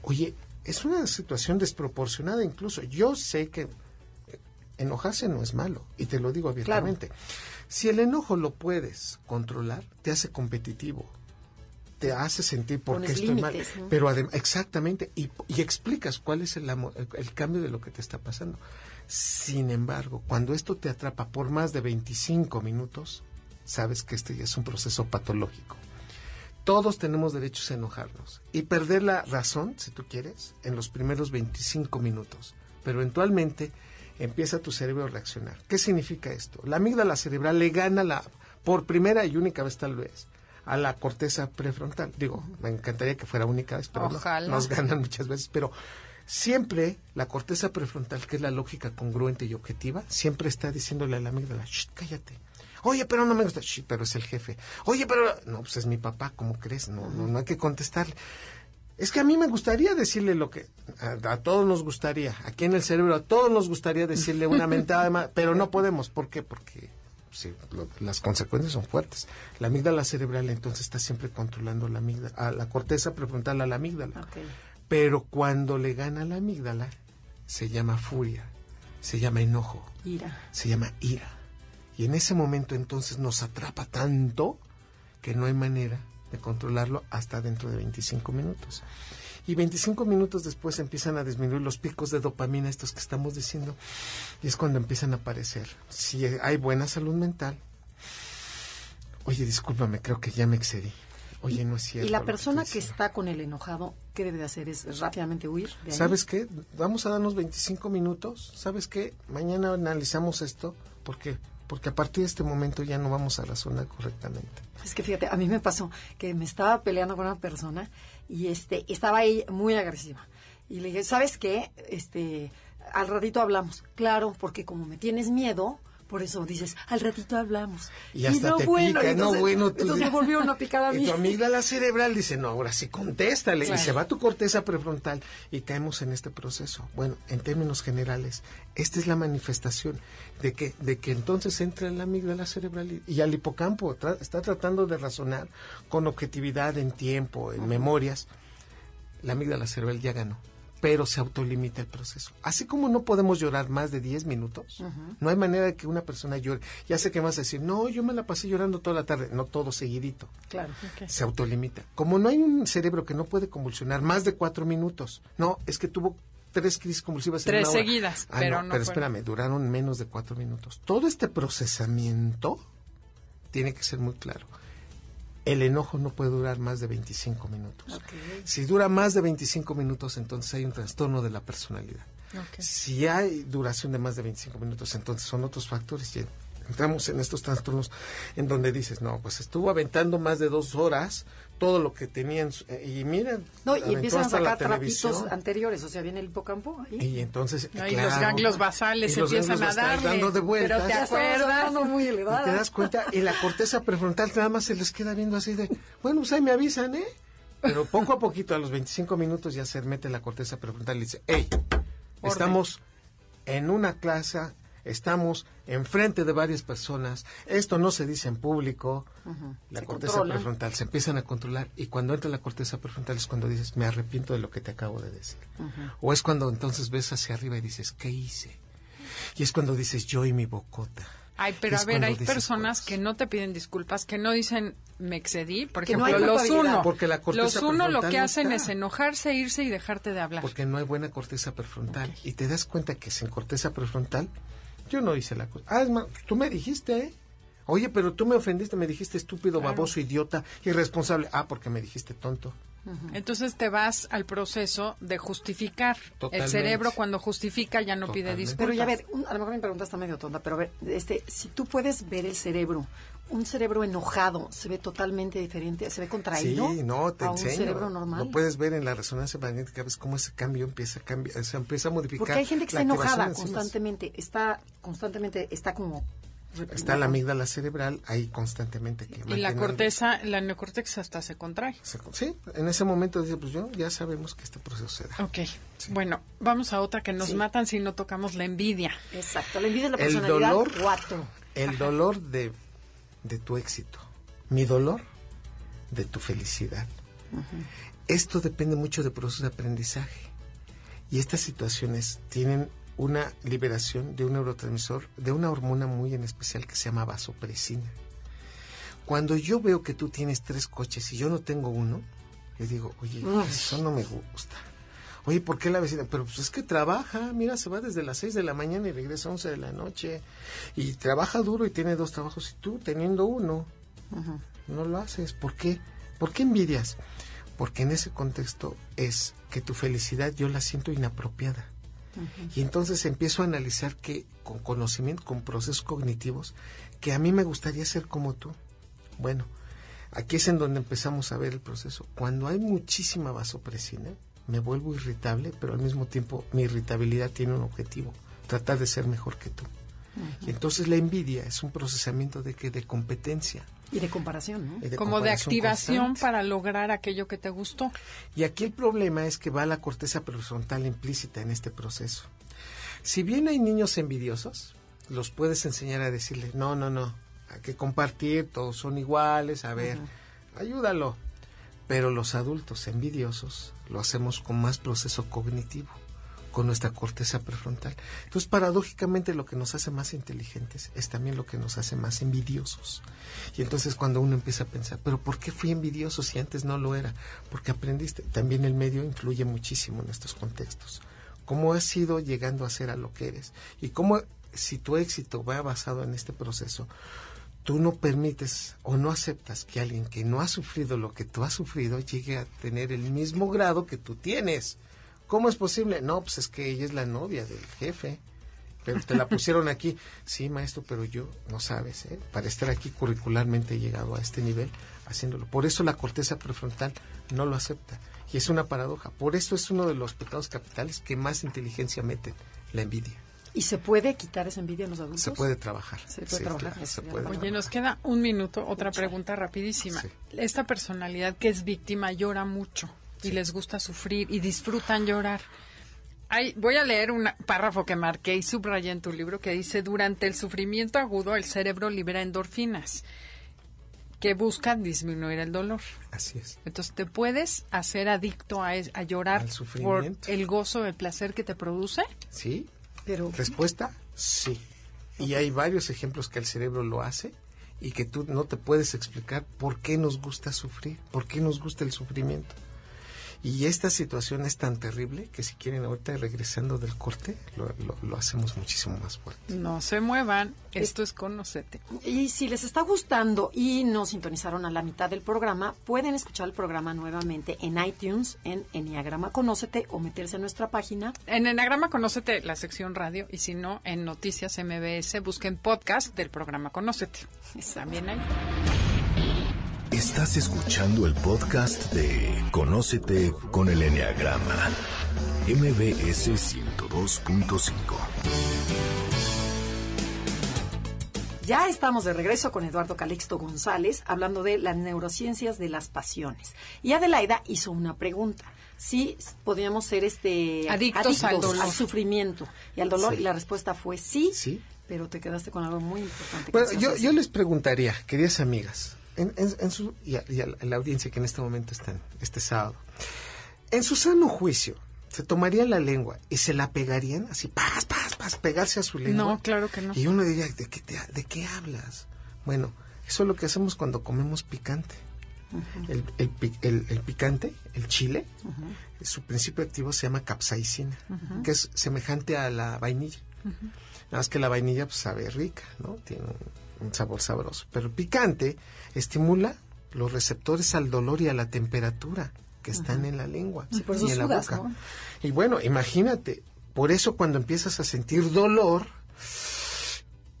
[SPEAKER 3] Oye, es una situación desproporcionada incluso. Yo sé que enojarse no es malo, y te lo digo abiertamente. Si el enojo lo puedes controlar, te hace competitivo, te hace sentir por qué estoy mal, pero exactamente, y, explicas cuál es el, el, cambio de lo que te está pasando. Sin embargo, cuando esto te atrapa por más de 25 minutos, sabes que este ya es un proceso patológico. Todos tenemos derechos a enojarnos y perder la razón, si tú quieres, en los primeros 25 minutos, pero eventualmente empieza tu cerebro a reaccionar. ¿Qué significa esto? La amígdala cerebral le gana la, por primera y única vez tal vez, a la corteza prefrontal. Digo, me encantaría que fuera única vez, pero no, nos ganan muchas veces. Pero siempre la corteza prefrontal, que es la lógica congruente y objetiva, siempre está diciéndole a la amígdala, Shh, cállate. Oye, pero no me gusta, Shh, pero es el jefe. Oye, pero no, pues es mi papá, ¿cómo crees? No, no, no hay que contestarle. Es que a mí me gustaría decirle lo que a, todos nos gustaría, aquí en el cerebro a todos nos gustaría decirle una [LAUGHS] mentada, pero no podemos. ¿Por qué? Porque las consecuencias son fuertes. La amígdala cerebral entonces está siempre controlando la amígdala, a la corteza prefrontal a la amígdala. Pero cuando le gana la amígdala, se llama furia, se llama enojo,
[SPEAKER 1] ira.
[SPEAKER 3] se llama ira. Y en ese momento entonces nos atrapa tanto que no hay manera de controlarlo hasta dentro de 25 minutos. Y 25 minutos después empiezan a disminuir los picos de dopamina, estos que estamos diciendo, y es cuando empiezan a aparecer. Si hay buena salud mental, oye, discúlpame, creo que ya me excedí. Oye, no es cierto.
[SPEAKER 1] Y la persona que, está con el enojado, ¿qué debe de hacer? ¿Es rápidamente huir?
[SPEAKER 3] ¿Sabes qué? Vamos a darnos 25 minutos. ¿Sabes qué? Mañana analizamos esto. porque porque a partir de este momento ya no vamos a razonar correctamente.
[SPEAKER 1] Es que fíjate, a mí me pasó que me estaba peleando con una persona y este estaba ahí muy agresiva. Y le dije, ¿sabes qué? Este, al ratito hablamos. Claro, porque como me tienes miedo, por eso dices, al ratito hablamos.
[SPEAKER 3] Y hasta te pica, no bueno.
[SPEAKER 1] entonces me volvió una picada a [LAUGHS] mí.
[SPEAKER 3] Y tu amígdala cerebral dice, no, ahora sí, contéstale. Y se va tu corteza prefrontal y caemos en este proceso. Bueno, en términos generales, esta es la manifestación de que, de que entonces entra en la amígdala cerebral y, al hipocampo está tratando de razonar con objetividad en tiempo, en memorias. La amígdala cerebral ya ganó pero se autolimita el proceso. Así como no podemos llorar más de 10 minutos, no hay manera de que una persona llore. Ya sé que vas a decir, no, yo me la pasé llorando toda la tarde, no todo seguidito.
[SPEAKER 1] Claro.
[SPEAKER 3] Se autolimita. Como no hay un cerebro que no puede convulsionar más de 4 minutos, no, es que tuvo tres crisis convulsivas
[SPEAKER 2] tres en una seguidas,
[SPEAKER 3] ah,
[SPEAKER 2] pero
[SPEAKER 3] no, Pero espérame, duraron menos de 4 minutos. Todo este procesamiento tiene que ser muy claro el enojo no puede durar más de 25 minutos. Si dura más de 25 minutos, entonces hay un trastorno de la personalidad. Si hay duración de más de 25 minutos, entonces son otros factores. Entramos en estos trastornos en donde dices, no, pues estuvo aventando más de dos horas todo lo que tenían y miren
[SPEAKER 1] no y empiezan a sacar trapitos anteriores o sea viene el hipocampo ahí.
[SPEAKER 3] y entonces
[SPEAKER 2] y los ganglios basales empiezan a darle.
[SPEAKER 3] dando de vueltas,
[SPEAKER 2] pero te acuerdas
[SPEAKER 1] muy
[SPEAKER 3] y te das cuenta y la corteza prefrontal nada más se les queda viendo así de bueno pues ahí me avisan eh pero poco a poquito a los 25 minutos ya se mete la corteza prefrontal y dice hey estamos en una clase estamos enfrente de varias personas, esto no se dice en público, la corteza prefrontal se empiezan a controlar y cuando entra la corteza prefrontal es cuando dices, me arrepiento de lo que te acabo de decir. O es cuando entonces ves hacia arriba y dices, ¿qué hice? Y es cuando dices, yo y mi bocota.
[SPEAKER 2] Ay, pero a ver, hay personas que no te piden disculpas, que no dicen me excedí, por ejemplo, los uno.
[SPEAKER 3] Porque la
[SPEAKER 2] los uno lo que hacen es enojarse, irse y dejarte de hablar.
[SPEAKER 3] Porque no hay buena corteza prefrontal. Y te das cuenta que sin corteza prefrontal, yo no hice la cosa. Ah, es más, tú me dijiste, ¿eh? Oye, pero tú me ofendiste, me dijiste estúpido, baboso, idiota, irresponsable. Ah, porque me dijiste tonto.
[SPEAKER 2] Entonces te vas al proceso de justificar. El cerebro cuando justifica ya no pide disculpas.
[SPEAKER 1] Pero ya a ver, a lo mejor mi pregunta está medio tonta, pero a ver, este, si tú puedes ver el cerebro, un cerebro enojado se ve totalmente diferente, se ve contraído.
[SPEAKER 3] Sí, no, te
[SPEAKER 1] a
[SPEAKER 3] enseño.
[SPEAKER 1] un cerebro normal.
[SPEAKER 3] Lo puedes ver en la resonancia magnética, ves cómo ese cambio empieza a cambiar, se empieza a modificar.
[SPEAKER 1] Porque hay gente que está enojada constantemente, está constantemente, está como
[SPEAKER 3] Está la amígdala cerebral ahí constantemente.
[SPEAKER 2] Que y la corteza, la neocortex hasta se contrae.
[SPEAKER 3] sí, en ese momento dice, pues yo ya sabemos que este proceso se da.
[SPEAKER 2] Ok, bueno, vamos a otra que nos matan si no tocamos la envidia.
[SPEAKER 1] Exacto, la envidia es la personalidad
[SPEAKER 3] el dolor,
[SPEAKER 1] cuatro.
[SPEAKER 3] El dolor de, de, tu éxito, mi dolor de tu felicidad. Esto depende mucho del proceso de aprendizaje. Y estas situaciones tienen una liberación de un neurotransmisor, de una hormona muy en especial que se llama vasopresina. Cuando yo veo que tú tienes tres coches y yo no tengo uno, le digo, oye, eso no me gusta. Oye, ¿por qué la vecina? Pero pues es que trabaja, mira, se va desde las 6 de la mañana y regresa a 11 de la noche. Y trabaja duro y tiene dos trabajos. Y tú, teniendo uno, no lo haces. ¿Por qué? ¿Por qué envidias? Porque en ese contexto es que tu felicidad yo la siento inapropiada. Y entonces empiezo a analizar que con conocimiento, con procesos cognitivos, que a mí me gustaría ser como tú. Bueno, aquí es en donde empezamos a ver el proceso. Cuando hay muchísima vasopresina, me vuelvo irritable, pero al mismo tiempo mi irritabilidad tiene un objetivo, tratar de ser mejor que tú. Y entonces la envidia es un procesamiento de que de competencia.
[SPEAKER 1] Y de comparación, ¿no?
[SPEAKER 2] Como de activación para lograr aquello que te gustó.
[SPEAKER 3] Y aquí el problema es que va la corteza prefrontal implícita en este proceso. Si bien hay niños envidiosos, los puedes enseñar a decirle, no, no, no, hay que compartir, todos son iguales, a ver, ayúdalo. Pero los adultos envidiosos lo hacemos con más proceso cognitivo con nuestra corteza prefrontal. Entonces, paradójicamente, lo que nos hace más inteligentes es también lo que nos hace más envidiosos. Y entonces, cuando uno empieza a pensar, ¿pero por qué fui envidioso si antes no lo era? Porque aprendiste. También el medio influye muchísimo en estos contextos. ¿Cómo has ido llegando a ser a lo que eres? Y cómo, si tu éxito va basado en este proceso, tú no permites o no aceptas que alguien que no ha sufrido lo que tú has sufrido llegue a tener el mismo grado que tú tienes. ¿Cómo es posible? No, pues es que ella es la novia del jefe. Pero te la [LAUGHS] pusieron aquí. Sí, maestro, pero yo, no sabes, ¿eh? para estar aquí curricularmente he llegado a este nivel haciéndolo. Por eso la corteza prefrontal no lo acepta. Y es una paradoja. Por eso es uno de los pecados capitales que más inteligencia meten, la envidia.
[SPEAKER 1] ¿Y se puede quitar esa envidia en los adultos?
[SPEAKER 3] Se puede trabajar.
[SPEAKER 1] Se puede trabajar.
[SPEAKER 2] Oye, nos queda un minuto. Otra pregunta rapidísima. Esta personalidad que es víctima llora mucho y les gusta sufrir y disfrutan llorar. voy a leer un párrafo que marqué y subrayé en tu libro que dice, durante el sufrimiento agudo el cerebro libera endorfinas que buscan disminuir el dolor.
[SPEAKER 3] Así es.
[SPEAKER 2] Entonces te puedes hacer adicto a, a llorar por el gozo, el placer que te produce.
[SPEAKER 3] Sí. Pero respuesta, sí. Y hay varios ejemplos que el cerebro lo hace y que tú no te puedes explicar por qué nos gusta sufrir, por qué nos gusta el sufrimiento. Y esta situación es tan terrible que si quieren ahorita regresando del corte, lo, hacemos muchísimo más fuerte.
[SPEAKER 2] No se muevan, esto es Conocete.
[SPEAKER 1] Y si les está gustando y no sintonizaron a la mitad del programa, pueden escuchar el programa nuevamente en iTunes, en Enneagrama Conócete o meterse a nuestra página.
[SPEAKER 2] En Enneagrama Conócete, la sección radio, y si no, en Noticias MBS, busquen podcast del programa Conócete. También hay.
[SPEAKER 4] Estás escuchando el podcast de Conócete con el Enneagrama, MBS 102.5.
[SPEAKER 1] Ya estamos de regreso con Eduardo Calixto González hablando de las neurociencias de las pasiones. Y Adelaida hizo una pregunta. Si podríamos ser este
[SPEAKER 2] adictos, al, dolor.
[SPEAKER 1] al sufrimiento y al dolor y la respuesta fue sí. Sí. Pero te quedaste con algo muy importante.
[SPEAKER 3] Bueno, yo, yo les preguntaría, queridas amigas, en, su, y, a, la audiencia que en este momento está este sábado, en su sano juicio, se tomaría la lengua y se la pegarían así, paz, paz, pegarse a su lengua.
[SPEAKER 2] No, claro que no.
[SPEAKER 3] Y uno diría, ¿de qué, ¿de qué hablas? Bueno, eso es lo que hacemos cuando comemos picante. el, el, picante, el chile, su principio activo se llama capsaicina, que es semejante a la vainilla. Nada más que la vainilla pues, sabe rica, ¿no? Tiene un, sabor sabroso. Pero picante estimula los receptores al dolor y a la temperatura que están en la lengua y en la boca. Y bueno, imagínate, por eso cuando empiezas a sentir dolor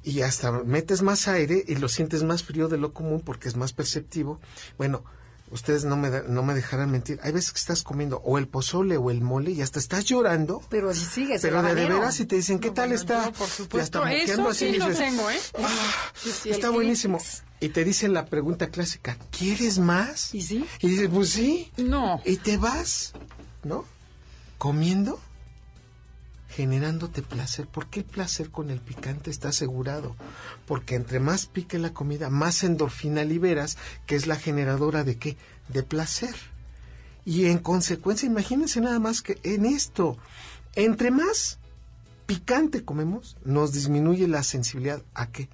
[SPEAKER 3] y hasta metes más aire y lo sientes más frío de lo común porque es más perceptivo, bueno, ustedes no me, no me dejarán mentir. Hay veces que estás comiendo o el pozole o el mole y hasta estás llorando.
[SPEAKER 1] Pero si sigues.
[SPEAKER 3] Pero de, veras y te dicen, ¿qué tal está?
[SPEAKER 2] por supuesto, eso sí lo tengo, ¿eh?
[SPEAKER 3] Ah, está buenísimo. Y te dicen la pregunta clásica, ¿quieres más?
[SPEAKER 1] ¿Y sí?
[SPEAKER 3] Y dices, pues sí.
[SPEAKER 2] No.
[SPEAKER 3] Y te vas, ¿no? Comiendo generándote placer. ¿Por qué el placer con el picante está asegurado? Porque entre más pique la comida, más endorfina liberas, que es la generadora de qué? De placer. Y en consecuencia, imagínense nada más que en esto, entre más picante comemos, nos disminuye la sensibilidad a qué?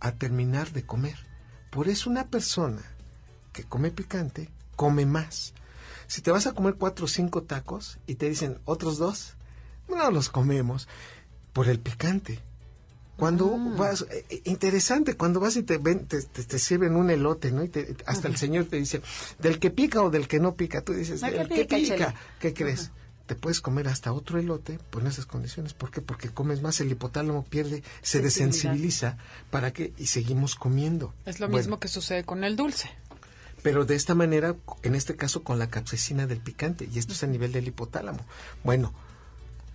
[SPEAKER 3] A terminar de comer. Por eso una persona que come picante come más. Si te vas a comer cuatro o cinco tacos y te dicen otros dos, no los comemos por el picante. Cuando ah. vas, eh, eh, interesante, cuando vas y te, ven, te, sirven un elote, ¿no? Y hasta el señor te dice, del que pica o del que no pica, tú dices, del que pica, ¿qué crees? Te puedes comer hasta otro elote por esas condiciones. ¿Por qué? Porque comes más, el hipotálamo pierde, se desensibiliza, ¿para qué? Y seguimos comiendo.
[SPEAKER 2] Es lo mismo que sucede con el dulce.
[SPEAKER 3] Pero de esta manera, en este caso con la capsaicina del picante, y esto es a nivel del hipotálamo. Bueno,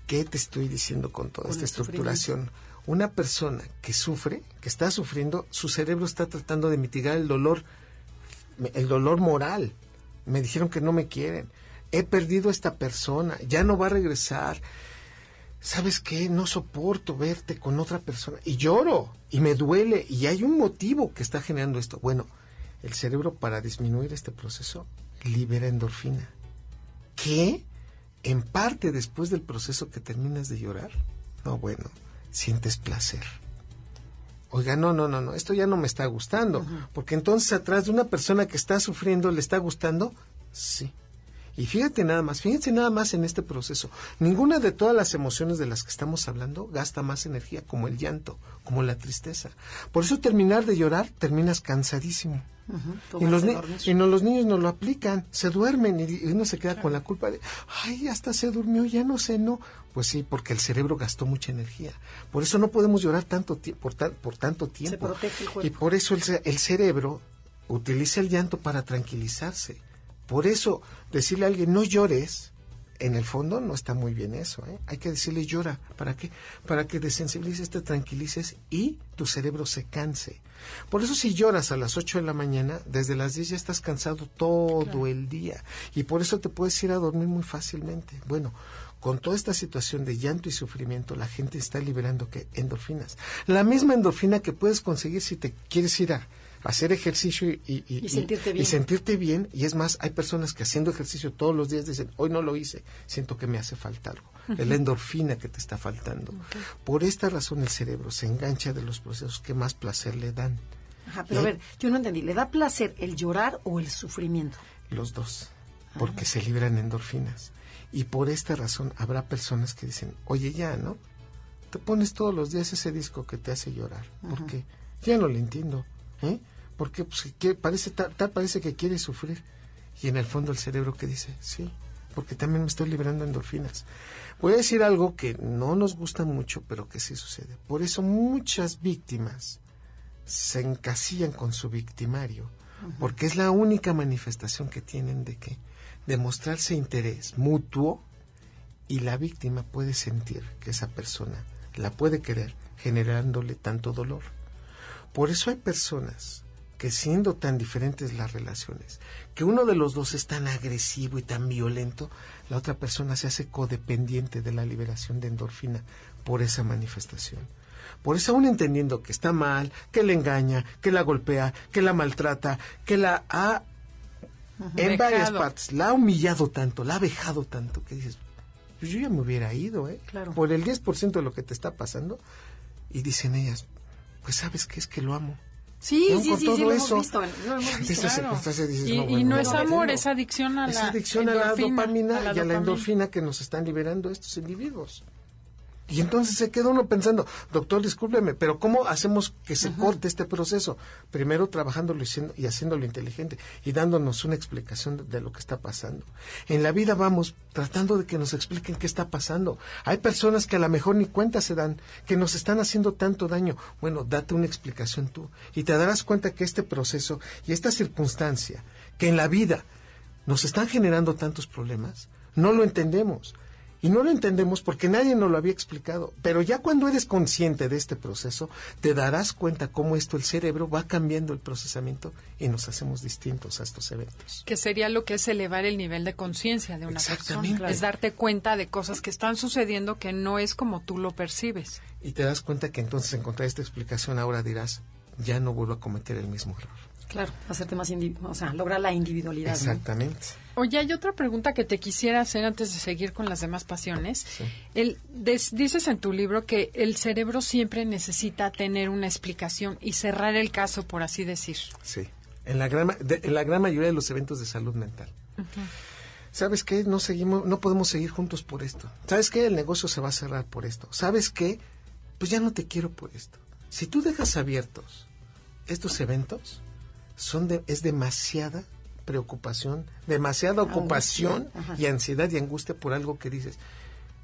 [SPEAKER 3] ¿Qué te estoy diciendo con toda esta estructuración? Una persona que sufre, que está sufriendo, su cerebro está tratando de mitigar el dolor, el dolor moral. Me dijeron que no me quieren. He perdido a esta persona, ya no va a regresar. ¿Sabes qué? No soporto verte con otra persona. Y lloro, y me duele, y hay un motivo que está generando esto. Bueno, el cerebro para disminuir este proceso libera endorfina. ¿Qué? En parte después del proceso que terminas de llorar, no, bueno, sientes placer. Oiga, no, no, no, no, esto ya no me está gustando, porque entonces atrás de una persona que está sufriendo, ¿le está gustando? Sí. Y fíjate nada más, fíjense nada más en este proceso. Ninguna de todas las emociones de las que estamos hablando gasta más energía, como el llanto, como la tristeza. Por eso terminar de llorar, terminas cansadísimo. y, los y no, los niños no lo aplican, se duermen y, uno se queda con la culpa de, ay, hasta se durmió, ya no sé, no. Pues sí, porque el cerebro gastó mucha energía. Por eso no podemos llorar tanto por, por tanto tiempo. Y por eso el, el cerebro utiliza el llanto para tranquilizarse. Por eso, decirle a alguien no llores, en el fondo no está muy bien eso. ¿eh? Hay que decirle llora. ¿Para qué? Para que desensibilices, te tranquilices y tu cerebro se canse. Por eso si lloras a las 8 de la mañana, desde las 10 ya estás cansado todo el día. Y por eso te puedes ir a dormir muy fácilmente. Bueno, con toda esta situación de llanto y sufrimiento, la gente está liberando ¿qué? endorfinas. La misma endorfina que puedes conseguir si te quieres ir a hacer ejercicio
[SPEAKER 1] y, sentirte bien.
[SPEAKER 3] y, sentirte bien. Y es más, hay personas que haciendo ejercicio todos los días dicen, hoy no lo hice, siento que me hace falta algo. Es la endorfina que te está faltando. Por esta razón el cerebro se engancha de los procesos que más placer le dan.
[SPEAKER 1] Ajá, pero a ver, yo no entendí, ¿le da placer el llorar o el sufrimiento?
[SPEAKER 3] Los dos, porque ah. se libran endorfinas. Y por esta razón habrá personas que dicen, oye ya, ¿no? Te pones todos los días ese disco que te hace llorar. porque Ya no lo entiendo. ¿eh? Porque pues, que parece tal, parece que quiere sufrir. Y en el fondo el cerebro que dice sí porque también me estoy liberando endorfinas voy a decir algo que no nos gusta mucho pero que sí sucede. Por eso muchas víctimas se encasillan con su victimario porque es la única manifestación que tienen de que demostrarse interés mutuo y la víctima puede sentir que esa persona la puede querer generándole tanto dolor. Por eso hay personas que siendo tan diferentes las relaciones, que uno de los dos es tan agresivo y tan violento, la otra persona se hace codependiente de la liberación de endorfina por esa manifestación. Por eso aún entendiendo que está mal, que le engaña, que la golpea, que la maltrata, que la ha en varias partes, la ha humillado tanto, la ha vejado tanto, que dices, pues yo ya me hubiera ido, ¿eh?
[SPEAKER 1] Claro.
[SPEAKER 3] Por el 10% de lo que te está pasando. Y dicen ellas, pues sabes qué es que lo amo.
[SPEAKER 1] Sí,
[SPEAKER 3] Y aún
[SPEAKER 1] sí,
[SPEAKER 3] con
[SPEAKER 1] sí,
[SPEAKER 3] todo
[SPEAKER 1] sí, lo hemos
[SPEAKER 3] eso,
[SPEAKER 1] visto, lo hemos visto.
[SPEAKER 2] claro.
[SPEAKER 3] dices,
[SPEAKER 2] Y,
[SPEAKER 3] no,
[SPEAKER 2] y
[SPEAKER 3] bueno,
[SPEAKER 2] no
[SPEAKER 3] no
[SPEAKER 2] es amor, es adicción a la
[SPEAKER 3] Es adicción a la dopamina
[SPEAKER 2] a la
[SPEAKER 3] y a la endorfina que nos están liberando estos individuos. Y entonces se queda uno pensando, doctor, discúlpeme, pero ¿cómo hacemos que se corte este proceso? Primero trabajándolo y, siendo- y haciéndolo inteligente y dándonos una explicación de, de lo que está pasando. En la vida vamos tratando de que nos expliquen qué está pasando. Hay personas que a lo mejor ni cuenta se dan, que nos están haciendo tanto daño. Bueno, date una explicación tú y te darás cuenta que este proceso y esta circunstancia que en la vida nos están generando tantos problemas, no lo entendemos. Y no lo entendemos porque nadie nos lo había explicado. Pero ya cuando eres consciente de este proceso, te darás cuenta cómo esto, el cerebro, va cambiando el procesamiento y nos hacemos distintos a estos eventos.
[SPEAKER 2] Que sería lo que es elevar el nivel de conciencia de una persona. Es darte cuenta de cosas que están sucediendo que no es como tú lo percibes.
[SPEAKER 3] Y te das cuenta que entonces encontrar esta explicación ahora dirás, ya no vuelvo a cometer el mismo error.
[SPEAKER 1] Claro, hacerte más, indivi- o sea, lograr la individualidad. ¿no?
[SPEAKER 3] Exactamente.
[SPEAKER 2] Oye, hay otra pregunta que te quisiera hacer antes de seguir con las demás pasiones. El, des- dices en tu libro que el cerebro siempre necesita tener una explicación y cerrar el caso, por así decir.
[SPEAKER 3] Sí. En la gran, de- en la gran mayoría de los eventos de salud mental. ¿Sabes qué? No seguimos, no podemos seguir juntos por esto. ¿Sabes qué? El negocio se va a cerrar por esto. ¿Sabes qué? Pues ya no te quiero por esto. Si tú dejas abiertos estos eventos, son de, es demasiada preocupación, demasiada ocupación
[SPEAKER 1] Ajá.
[SPEAKER 3] y ansiedad y angustia por algo que dices,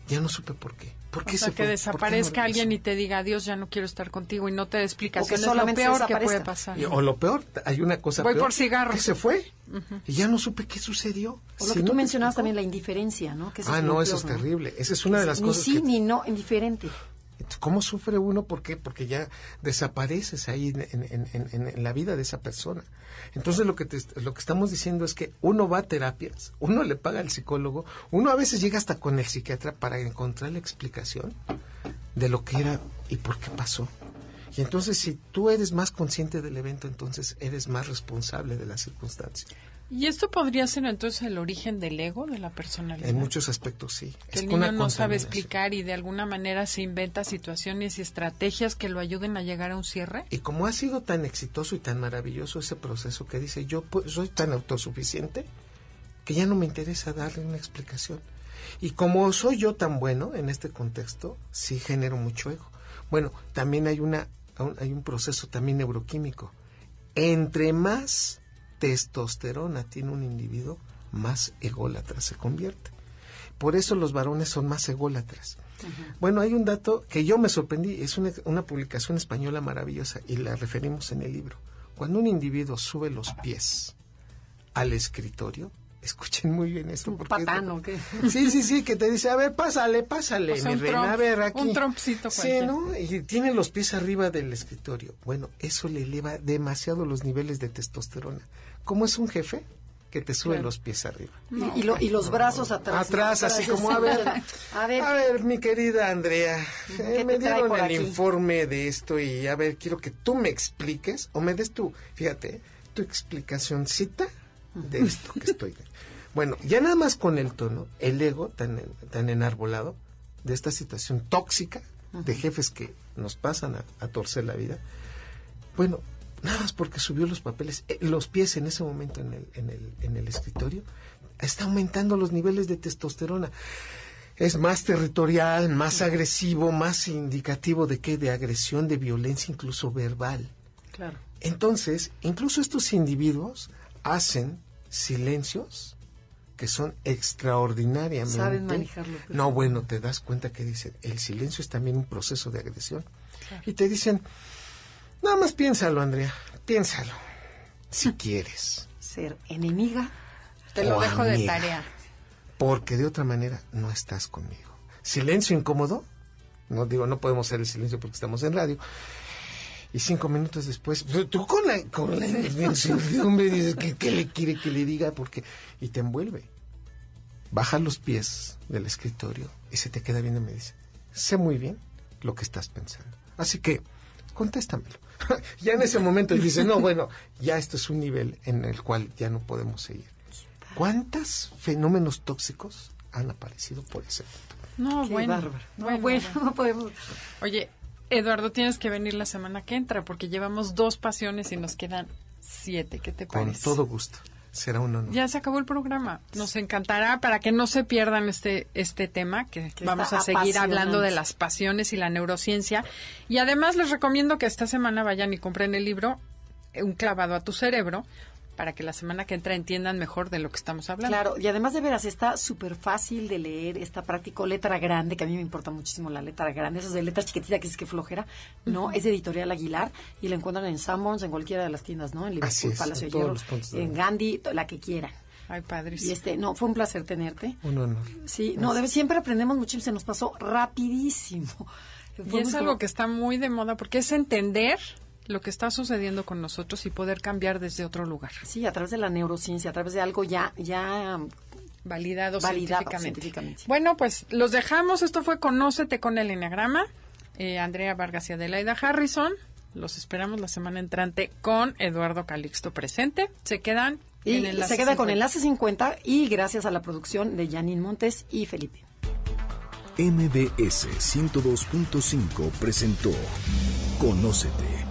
[SPEAKER 3] ya no supe por qué. ¿Por qué
[SPEAKER 2] O sea,
[SPEAKER 3] se
[SPEAKER 2] que desaparezca alguien y te diga, adiós, ya no quiero estar contigo y no te dé explicaciones. Es lo peor que puede pasar.
[SPEAKER 3] Y- o lo peor, hay una cosa
[SPEAKER 2] Voy
[SPEAKER 3] peor,
[SPEAKER 2] por cigarros.
[SPEAKER 3] que se fue y ya no supe qué sucedió.
[SPEAKER 1] O lo
[SPEAKER 3] Si
[SPEAKER 1] que tú
[SPEAKER 3] no
[SPEAKER 1] mencionabas
[SPEAKER 3] explicó.
[SPEAKER 1] también, la indiferencia, ¿no? Que eso
[SPEAKER 3] Ah,
[SPEAKER 1] es
[SPEAKER 3] no, eso
[SPEAKER 1] peor,
[SPEAKER 3] es terrible. Esa es una de las
[SPEAKER 1] ni
[SPEAKER 3] cosas
[SPEAKER 1] sí
[SPEAKER 3] que...
[SPEAKER 1] ni no, indiferente.
[SPEAKER 3] ¿Cómo sufre uno? ¿Por qué? Porque ya desapareces ahí en, la vida de esa persona. Entonces lo que, te- lo que estamos diciendo es que uno va a terapias, uno le paga al psicólogo, uno a veces llega hasta con el psiquiatra para encontrar la explicación de lo que era y por qué pasó. Y entonces si tú eres más consciente del evento, entonces eres más responsable de la circunstancia.
[SPEAKER 2] ¿Y esto podría ser entonces el origen del ego, de la personalidad?
[SPEAKER 3] En muchos aspectos sí.
[SPEAKER 2] que
[SPEAKER 3] Es
[SPEAKER 2] el niño no sabe explicar y de alguna manera se inventa situaciones y estrategias que lo ayuden a llegar a un cierre.
[SPEAKER 3] Y como ha sido tan exitoso y tan maravilloso ese proceso que dice, yo pu- soy tan autosuficiente que ya no me interesa darle una explicación. Y como soy yo tan bueno en este contexto, sí genero mucho ego. Bueno, también hay, una, un- hay un proceso también neuroquímico. Entre más testosterona tiene un individuo, más ególatra se convierte. Por eso los varones son más ególatras. Bueno, hay un dato que yo me sorprendí, es una, una publicación española maravillosa y la referimos en el libro. Cuando un individuo sube los pies al escritorio, [LAUGHS] escuchen muy bien esto.
[SPEAKER 1] Un
[SPEAKER 3] porque es-
[SPEAKER 1] patán, ¿o qué?
[SPEAKER 3] Sí, sí, sí, que te dice, a ver, pásale, pásale,
[SPEAKER 2] O sea,
[SPEAKER 3] mi reina,
[SPEAKER 2] tromp,
[SPEAKER 3] a ver, aquí.
[SPEAKER 2] un trompcito
[SPEAKER 3] Sí. ¿no? Y tiene los pies arriba del escritorio. Bueno, eso le eleva demasiado los niveles de testosterona. ¿Cómo es un jefe? Que te sube
[SPEAKER 2] Claro.
[SPEAKER 3] los pies arriba.
[SPEAKER 1] Y, y lo- y los brazos atrás.
[SPEAKER 3] Atrás, así como, a [LAUGHS] ver,
[SPEAKER 1] a ver,
[SPEAKER 3] a ver, mi querida Andrea, eh,
[SPEAKER 1] ¿Qué
[SPEAKER 3] me dieron el
[SPEAKER 1] aquí?
[SPEAKER 3] informe de esto y a ver, quiero que tú me expliques o me des tu, fíjate, tu explicacioncita de esto que estoy. Bueno, ya nada más con el tono, el ego tan, tan enarbolado de esta situación tóxica de jefes que nos pasan a, a torcer la vida. Bueno, nada más porque subió los papeles, eh, los pies en ese momento en el, en el, en el escritorio, está aumentando los niveles de testosterona. Es más territorial, más agresivo, más indicativo de qué, de agresión, de violencia, incluso verbal.
[SPEAKER 1] claro.
[SPEAKER 3] Entonces, incluso estos individuos hacen silencios que son extraordinariamente...
[SPEAKER 1] Saben manejarlo perfecto.
[SPEAKER 3] No, bueno, te das cuenta que dicen, el silencio es también un proceso de agresión. Y te dicen, nada más piénsalo, Andrea, piénsalo, si quieres.
[SPEAKER 1] Ser enemiga.
[SPEAKER 2] Te lo dejo de tarea.
[SPEAKER 3] Porque de otra manera no estás conmigo. Silencio incómodo. No digo, no podemos hacer el silencio porque estamos en radio. Y cinco minutos después, pues, tú con la, con la incertidumbre dices, ¿qué, qué le quiere que le diga? Porque, y te envuelve. Baja los pies del escritorio y se te queda viendo y me dice, sé muy bien lo que estás pensando. Así que, contéstamelo. [LAUGHS] ya en ese momento dice, no, bueno, ya esto es un nivel en el cual ya no podemos seguir. ¿Cuántos fenómenos tóxicos han aparecido por ese
[SPEAKER 2] No, bueno,
[SPEAKER 1] No, bueno, no podemos.
[SPEAKER 2] Oye, Eduardo, tienes que venir la semana que entra porque llevamos dos pasiones y nos quedan siete. ¿Qué te
[SPEAKER 3] Con
[SPEAKER 2] parece?
[SPEAKER 3] todo gusto. Será un honor.
[SPEAKER 2] Ya se acabó el programa. Nos encantará para que no se pierdan este este tema que,
[SPEAKER 1] Que
[SPEAKER 2] vamos a seguir hablando de las pasiones y la neurociencia. Y además les recomiendo que esta semana vayan y compren el libro Un clavado a tu cerebro para que la semana que entra entiendan mejor de lo que estamos hablando.
[SPEAKER 1] Claro, y además de veras está súper fácil de leer, está práctico, letra grande, que a mí me importa muchísimo la letra grande, esas de letra chiquitita que es que flojera, ¿no? Es de Editorial Aguilar y la encuentran en Sanborns, en cualquiera de las tiendas, ¿no? En Liverpool,
[SPEAKER 3] es,
[SPEAKER 1] Palacio
[SPEAKER 3] en
[SPEAKER 1] de Hierro,
[SPEAKER 3] de
[SPEAKER 1] en. Gandhi, la que quieran.
[SPEAKER 2] Ay, padres.
[SPEAKER 1] Y este, no, fue un placer tenerte.
[SPEAKER 3] Un honor.
[SPEAKER 1] Sí, no, debe, siempre aprendemos mucho y se nos pasó rapidísimo.
[SPEAKER 2] Y es algo que está muy de moda porque es entender lo que está sucediendo con nosotros y poder cambiar desde otro lugar.
[SPEAKER 1] Sí, a través de la neurociencia, a través de algo ya, ya
[SPEAKER 2] Validado,
[SPEAKER 1] Validado
[SPEAKER 2] científicamente.
[SPEAKER 1] científicamente.
[SPEAKER 2] Bueno, pues los dejamos. Esto fue Conócete con el Enneagrama. Eh, Andrea Vargas y Adelaida Harrison. Los esperamos la semana entrante con Eduardo Calixto presente. Se quedan
[SPEAKER 1] Y
[SPEAKER 2] en Enlace
[SPEAKER 1] se queda con
[SPEAKER 2] 50.
[SPEAKER 1] Enlace 50 y gracias a la producción de Janine Montes y Felipe.
[SPEAKER 4] MBS 102.5 presentó Conócete.